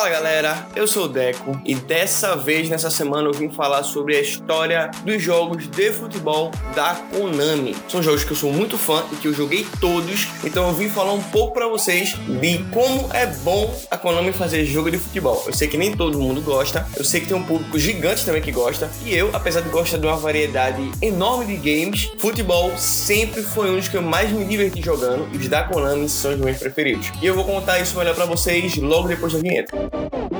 Fala galera, eu sou o Deco e dessa vez, nessa semana, eu vim falar sobre a história dos jogos de futebol da Konami. São jogos que eu sou muito fã e que eu joguei todos, então eu vim falar um pouco para vocês de como é bom a Konami fazer jogo de futebol. Eu sei que nem todo mundo gosta, eu sei que tem um público gigante também que gosta, e eu, apesar de gostar de uma variedade enorme de games, futebol sempre foi um dos que eu mais me diverti jogando e os da Konami são os meus preferidos. E eu vou contar isso melhor para vocês logo depois da vinheta. Oh,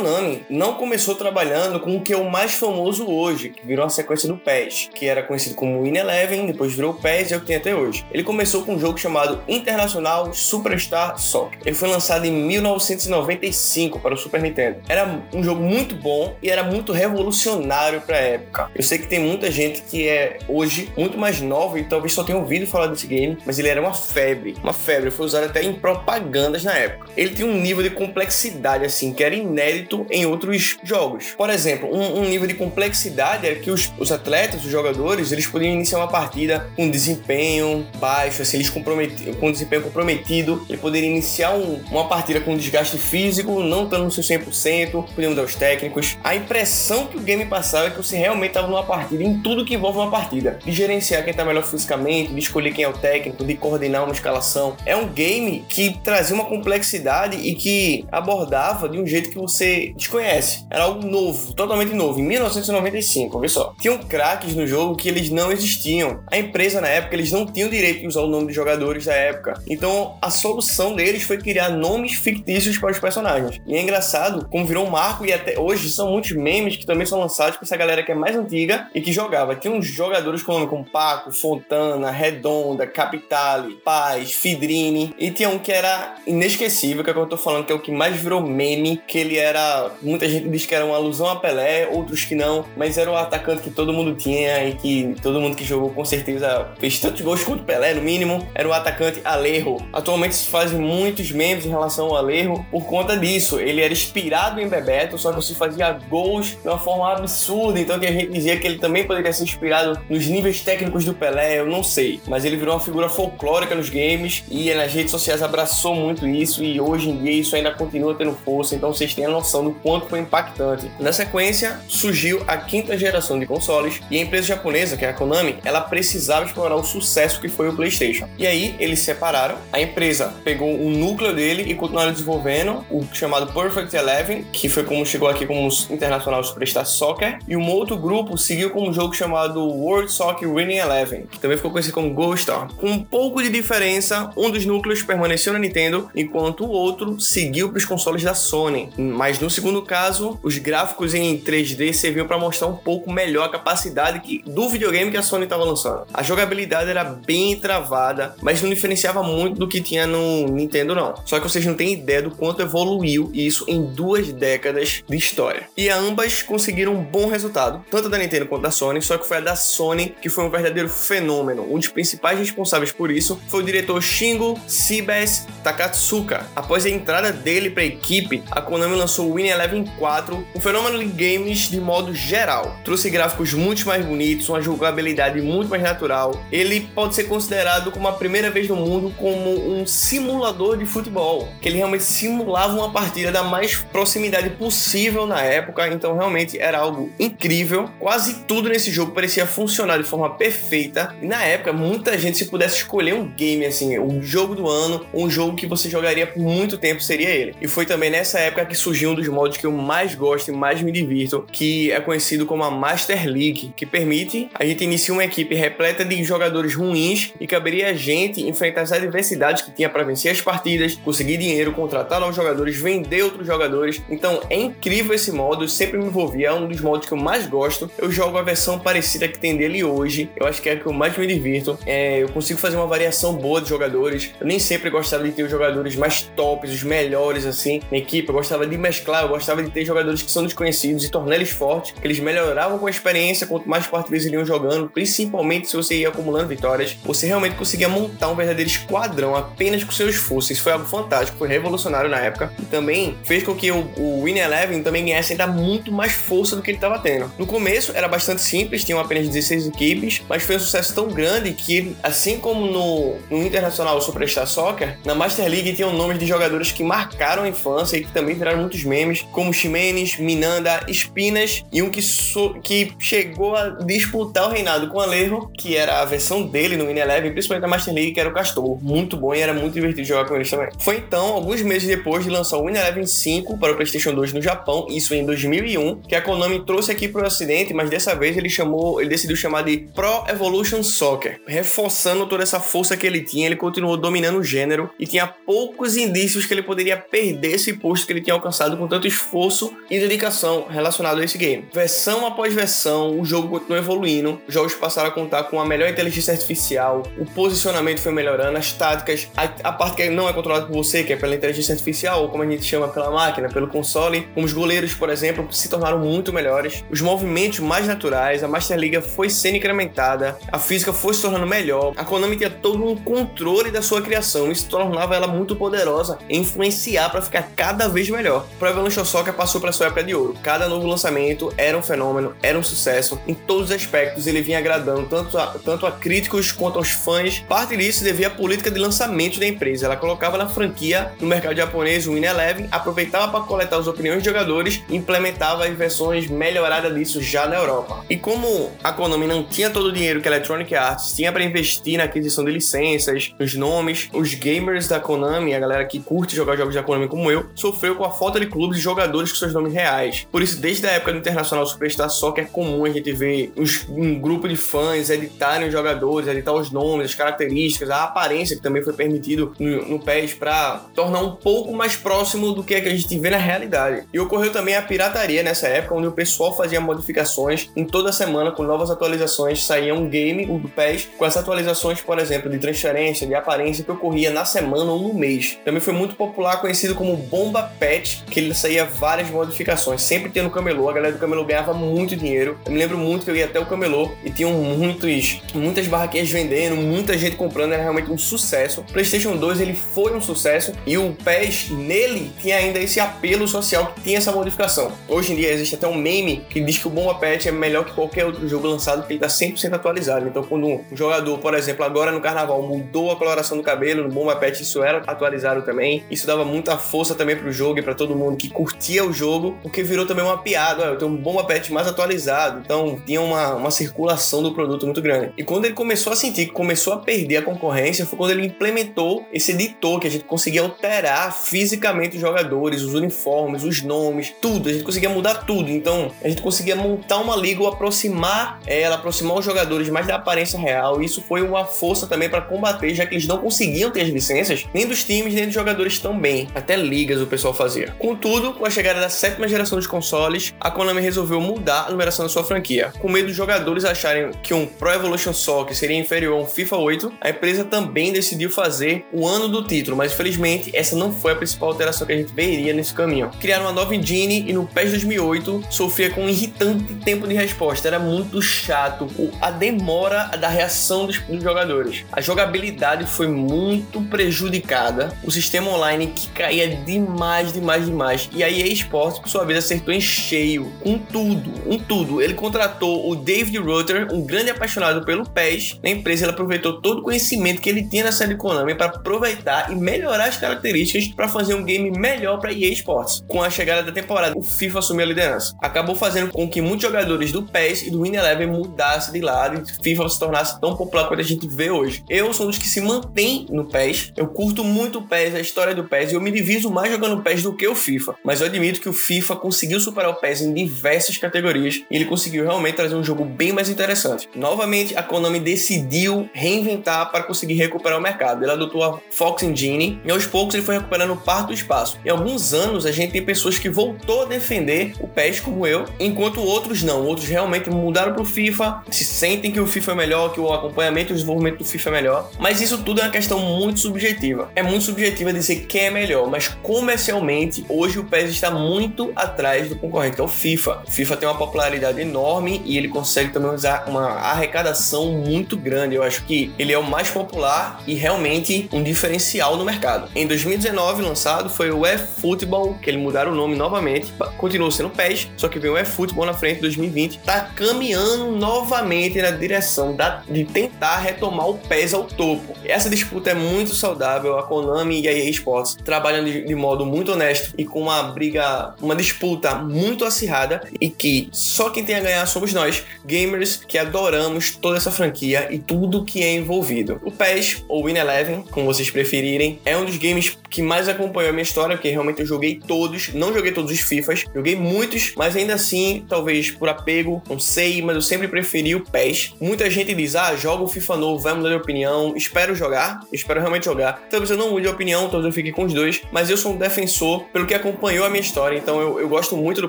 Konami não começou trabalhando com o que é o mais famoso hoje, que virou a sequência do PES, que era conhecido como Win Eleven, depois virou PES e é o que tem até hoje. Ele começou com um jogo chamado Internacional Superstar Soccer. Ele foi lançado em 1995 para o Super Nintendo. Era um jogo muito bom e era muito revolucionário para a época. Eu sei que tem muita gente que é hoje muito mais nova e talvez só tenha ouvido falar desse game, mas ele era uma febre. Uma febre, foi usado até em propagandas na época. Ele tinha um nível de complexidade assim que era inédito inédito em outros jogos. Por exemplo, um, um nível de complexidade é que os, os, atletas, os jogadores, eles podiam iniciar uma partida com desempenho baixo, assim, eles com desempenho comprometido, ele poderia iniciar um, uma partida com desgaste físico, não estando no seu 100%, podiam mudar os técnicos. A impressão que o game passava é que você realmente estava numa partida, em tudo que envolve uma partida. De gerenciar quem está melhor fisicamente, de escolher quem é o técnico, de coordenar uma escalação. É um game que trazia uma complexidade e que abordava de um jeito que você desconhece. Era algo novo, totalmente novo, em 1995, vê só. Tinham craques no jogo que eles não existiam. A empresa na época, eles não tinham direito de usar o nome dos jogadores da época. Então, a solução deles foi criar nomes fictícios para os personagens. E é engraçado como virou um marco e até hoje são muitos memes que também são lançados para essa galera que é mais antiga e que jogava. Tinha uns jogadores com nome como Paco, Fontana, Redonda, Capitale, Paz, Fidrini. E tinha um que era inesquecível, que é o que eu tô falando, que é o que mais virou meme, que ele era. Muita gente diz que era uma alusão a Pelé, outros que não, mas era o atacante que todo mundo tinha e que todo mundo que jogou com certeza fez tantos gols quanto Pelé, no mínimo. Era o atacante Alejo. Atualmente se fazem muitos memes em relação ao Alejo por conta disso. Ele era inspirado em Bebeto, só que se fazia gols de uma forma absurda, então que a gente dizia que ele também poderia ser inspirado nos níveis técnicos do Pelé, eu não sei. Mas ele virou uma figura folclórica nos games e nas redes sociais abraçou muito isso e hoje em dia isso ainda continua tendo força, então vocês têm a noção do quanto foi impactante. Na sequência, surgiu a quinta geração de consoles e a empresa japonesa, que é a Konami, ela precisava explorar o sucesso que foi o PlayStation. E aí eles se separaram, a empresa pegou o núcleo dele e continuaram desenvolvendo o chamado Perfect Eleven, que foi como chegou aqui como Internacional Superstar Soccer, e um outro grupo seguiu com um jogo chamado World Soccer Winning Eleven, que também ficou conhecido como Gold Star. Com um pouco de diferença, um dos núcleos permaneceu na Nintendo, enquanto o outro seguiu para os consoles da Sony, mas no segundo caso, os gráficos em 3D serviam para mostrar um pouco melhor a capacidade que, do videogame que a Sony estava lançando. A jogabilidade era bem travada, mas não diferenciava muito do que tinha no Nintendo não. Só que vocês não têm ideia do quanto evoluiu isso em duas décadas de história. E ambas conseguiram um bom resultado, tanto da Nintendo quanto da Sony, só que foi a da Sony que foi um verdadeiro fenômeno. Um dos principais responsáveis por isso foi o diretor Shingo Sibes Takatsuka. Após a entrada dele para a equipe, a Konami lançou o Winning Eleven 4, um fenômeno de games de modo geral. Trouxe gráficos muito mais bonitos, uma jogabilidade muito mais natural. Ele pode ser considerado como a primeira vez no mundo como um simulador de futebol, que ele realmente simulava uma partida da mais proximidade possível na época, então realmente era algo incrível. Quase tudo nesse jogo parecia funcionar de forma perfeita. E na época, muita gente se pudesse escolher um game assim, um jogo do ano, um jogo que você jogaria por muito tempo seria ele. E foi também nessa época que surgiu um dos modos que eu mais gosto e mais me divirto, que é conhecido como a Master League, que permite a gente iniciar uma equipe repleta de jogadores ruins e caberia a gente enfrentar as adversidades que tinha para vencer as partidas, conseguir dinheiro, contratar novos jogadores, vender outros jogadores. Então é incrível esse modo, sempre me envolvi, é um dos modos que eu mais gosto. Eu jogo a versão parecida que tem dele hoje, eu acho que é a que eu mais me divirto. É, eu consigo fazer uma variação boa de jogadores. Eu nem sempre gostava de ter os jogadores mais tops, os melhores assim na equipe, eu gostava de mesclar mesclar, eu gostava de ter jogadores que são desconhecidos e tornar eles fortes, que eles melhoravam com a experiência quanto mais partidas eles iam jogando, principalmente se você ia acumulando vitórias, você realmente conseguia montar um verdadeiro esquadrão apenas com seu esforço. Isso foi algo fantástico, foi revolucionário na época e também fez com que o, o Win Eleven também ganhasse ainda muito mais força do que ele estava tendo. No começo era bastante simples, tinham apenas 16 equipes, mas foi um sucesso tão grande que, assim como no, no Internacional Superstar Soccer, na Master League tinham nomes de jogadores que marcaram a infância e que também viraram muitos memes, como Ximenes, Minanda, Espinas e um que, so, que chegou a disputar o reinado com Alejo, que era a versão dele no Win Eleven, principalmente na Master League, que era o Castor. Muito bom e era muito divertido jogar com eles também. Foi então, alguns meses depois de lançar o Win Eleven 5 para o PlayStation 2 no Japão, isso em 2001, que a Konami trouxe aqui para o Ocidente, mas dessa vez ele chamou, ele decidiu chamar de Pro Evolution Soccer, reforçando toda essa força que ele tinha. Ele continuou dominando o gênero e tinha poucos indícios que ele poderia perder esse posto que ele tinha alcançado com tanto esforço e dedicação relacionado a esse game. Versão após versão, o jogo continuou evoluindo, os jogos passaram a contar com a melhor inteligência artificial, o posicionamento foi melhorando, as táticas, a, a parte que não é controlada por você, que é pela inteligência artificial, ou como a gente chama pela máquina, pelo console, como os goleiros, por exemplo, se tornaram muito melhores, os movimentos mais naturais, a Master League foi sendo incrementada, a física foi se tornando melhor, a Konami tinha todo um controle da sua criação, isso tornava ela muito poderosa e influenciar para ficar cada vez melhor. Pro Evolution Soccer passou para sua época de ouro. Cada novo lançamento era um fenômeno, era um sucesso. Em todos os aspectos ele vinha agradando tanto a, tanto a críticos quanto aos fãs. Parte disso devia à política de lançamento da empresa. Ela colocava na franquia no mercado japonês o Win Eleven, aproveitava para coletar as opiniões de jogadores e implementava as versões melhoradas disso já na Europa. E como a Konami não tinha todo o dinheiro que a Electronic Arts tinha para investir na aquisição de licenças, nos nomes, os gamers da Konami, a galera que curte jogar jogos da Konami como eu, sofreu com a falta de clubes e jogadores com seus nomes reais. Por isso, desde a época do Internacional Superstar Soccer é comum a gente ver um grupo de fãs editarem os jogadores, editar os nomes, as características, a aparência que também foi permitido no, no PES para tornar um pouco mais próximo do que, é que a gente vê na realidade. E ocorreu também a pirataria nessa época, onde o pessoal fazia modificações em toda semana com novas atualizações, saía um game, o do PES, com as atualizações, por exemplo, de transferência, de aparência que ocorria na semana ou no mês. Também foi muito popular, conhecido como Bomba Patch, que ele saía várias modificações, sempre tendo camelô, a galera do camelô ganhava muito dinheiro. Eu me lembro muito que eu ia até o camelô e tinham muitos, muitas barraquinhas vendendo, muita gente comprando, era realmente um sucesso. PlayStation 2 ele foi um sucesso e o PES nele tinha ainda esse apelo social que tinha essa modificação. Hoje em dia existe até um meme que diz que o Bomba Patch é melhor que qualquer outro jogo lançado porque ele está 100% atualizado. Então quando um jogador, por exemplo, agora no carnaval mudou a coloração do cabelo, no Bomba Patch isso era atualizado também. Isso dava muita força também pro jogo e para todo mundo que curtia o jogo, porque virou também uma piada. Eu tenho um Bomba Patch mais atualizado. Então tinha uma, uma circulação do produto muito grande. E quando ele começou a sentir que começou a perder a concorrência, foi quando ele implementou esse editor que a gente conseguia alterar fisicamente os jogadores, os uniformes, os nomes, tudo. A gente conseguia mudar tudo. Então a gente conseguia montar uma liga ou aproximar ela, aproximar os jogadores mais da aparência real. E isso foi uma força também para combater, já que eles não conseguiam ter as licenças, nem dos times, nem dos jogadores também. Até ligas o pessoal fazia. Contudo, com a chegada da sétima geração dos consoles, a Konami resolveu mudar a numeração da sua franquia. Com medo dos jogadores acharem que um Pro Evolution Soccer seria inferior a um FIFA 8, a empresa também decidiu fazer o ano do título, mas infelizmente essa não foi a principal alteração que a gente veria nesse caminho. Criaram uma nova engine e no PES 2008 sofria com um irritante tempo de resposta, era muito chato a demora da reação dos, dos jogadores. A jogabilidade foi muito prejudicada, o sistema online que caía demais, demais, demais. E a EA Sports, por sua vez, acertou em cheio, com tudo, com tudo. Ele contratou o David Rutter, um grande apaixonado pelo PES. Na empresa, ele aproveitou todo o conhecimento que ele tinha na série Konami para aproveitar e melhorar as características para fazer um game melhor para EA Sports. Com a chegada da temporada, o FIFA assumiu a liderança. Acabou fazendo com que muitos jogadores do PES e do Win Eleven mudassem de lado e FIFA se tornasse tão popular quanto a gente vê hoje. Eu sou um dos que se mantém no PES. Eu curto muito o PES, a história do PES e eu me diviso mais jogando PES do que o FIFA. Mas eu admito que o FIFA conseguiu superar o PES em diversas categorias e ele conseguiu realmente trazer um jogo bem mais interessante. Novamente, a Konami decidiu reinventar para conseguir recuperar o mercado. Ele adotou a Fox Engine e aos poucos ele foi recuperando parte do espaço. Em alguns anos a gente tem pessoas que voltou a defender o PES como eu, enquanto outros não. Outros realmente mudaram para o FIFA, se sentem que o FIFA é melhor, que o acompanhamento e o desenvolvimento do FIFA é melhor. Mas isso tudo é uma questão muito subjetiva. É muito subjetiva dizer quem é melhor, mas comercialmente hoje o PES está muito atrás do concorrente, que é o FIFA. O FIFA tem uma popularidade enorme e ele consegue também usar uma arrecadação muito grande. Eu acho que ele é o mais popular e realmente um diferencial no mercado. Em 2019, lançado foi o eFootball, que ele mudaram o nome novamente, continuou sendo PES, só que veio o eFootball na frente em 2020, tá caminhando novamente na direção da, de tentar retomar o PES ao topo. Essa disputa é muito saudável, a Konami e a EA Sports trabalham de, de modo muito honesto e com uma briga, uma disputa muito acirrada e que só quem tem a ganhar somos nós, gamers que adoramos toda essa franquia e tudo que é envolvido. O PES, ou Win Eleven, como vocês preferirem, é um dos games que mais acompanhou a minha história, porque realmente eu joguei todos, não joguei todos os FIFAs, joguei muitos, mas ainda assim, talvez por apego, não sei, mas eu sempre preferi o PES. Muita gente diz, ah, joga o FIFA novo, vai mudar de opinião, espero jogar, espero realmente jogar. Talvez eu não mude de opinião, talvez eu fique com os dois, mas eu sou um defensor pelo que acompanhou a minha história, então eu, eu gosto muito do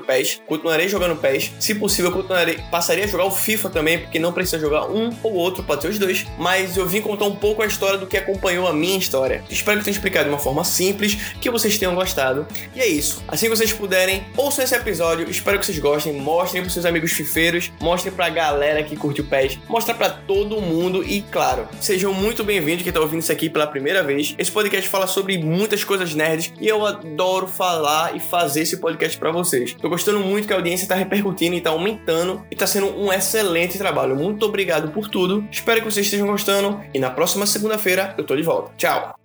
PES, continuarei jogando PES, se possível continuarei, passaria a jogar o FIFA também, porque não precisa jogar um ou outro, pode ser os dois, mas eu vim contar um pouco a história do que acompanhou a minha história. Espero que tenha explicado de uma forma simples, que vocês tenham gostado. E é isso. Assim que vocês puderem, ouçam esse episódio, espero que vocês gostem, mostrem pros seus amigos fifeiros, mostrem pra galera que curte o PES, mostra para todo mundo e, claro, sejam muito bem-vindos que tá ouvindo isso aqui pela primeira vez. Esse podcast fala sobre muitas coisas nerds e eu adoro falar e fazer esse podcast para vocês. Tô gostando muito que a audiência tá repercutindo e tá aumentando e tá sendo um excelente trabalho. Muito obrigado por tudo. Espero que vocês estejam gostando e na próxima segunda-feira eu tô de volta. Tchau!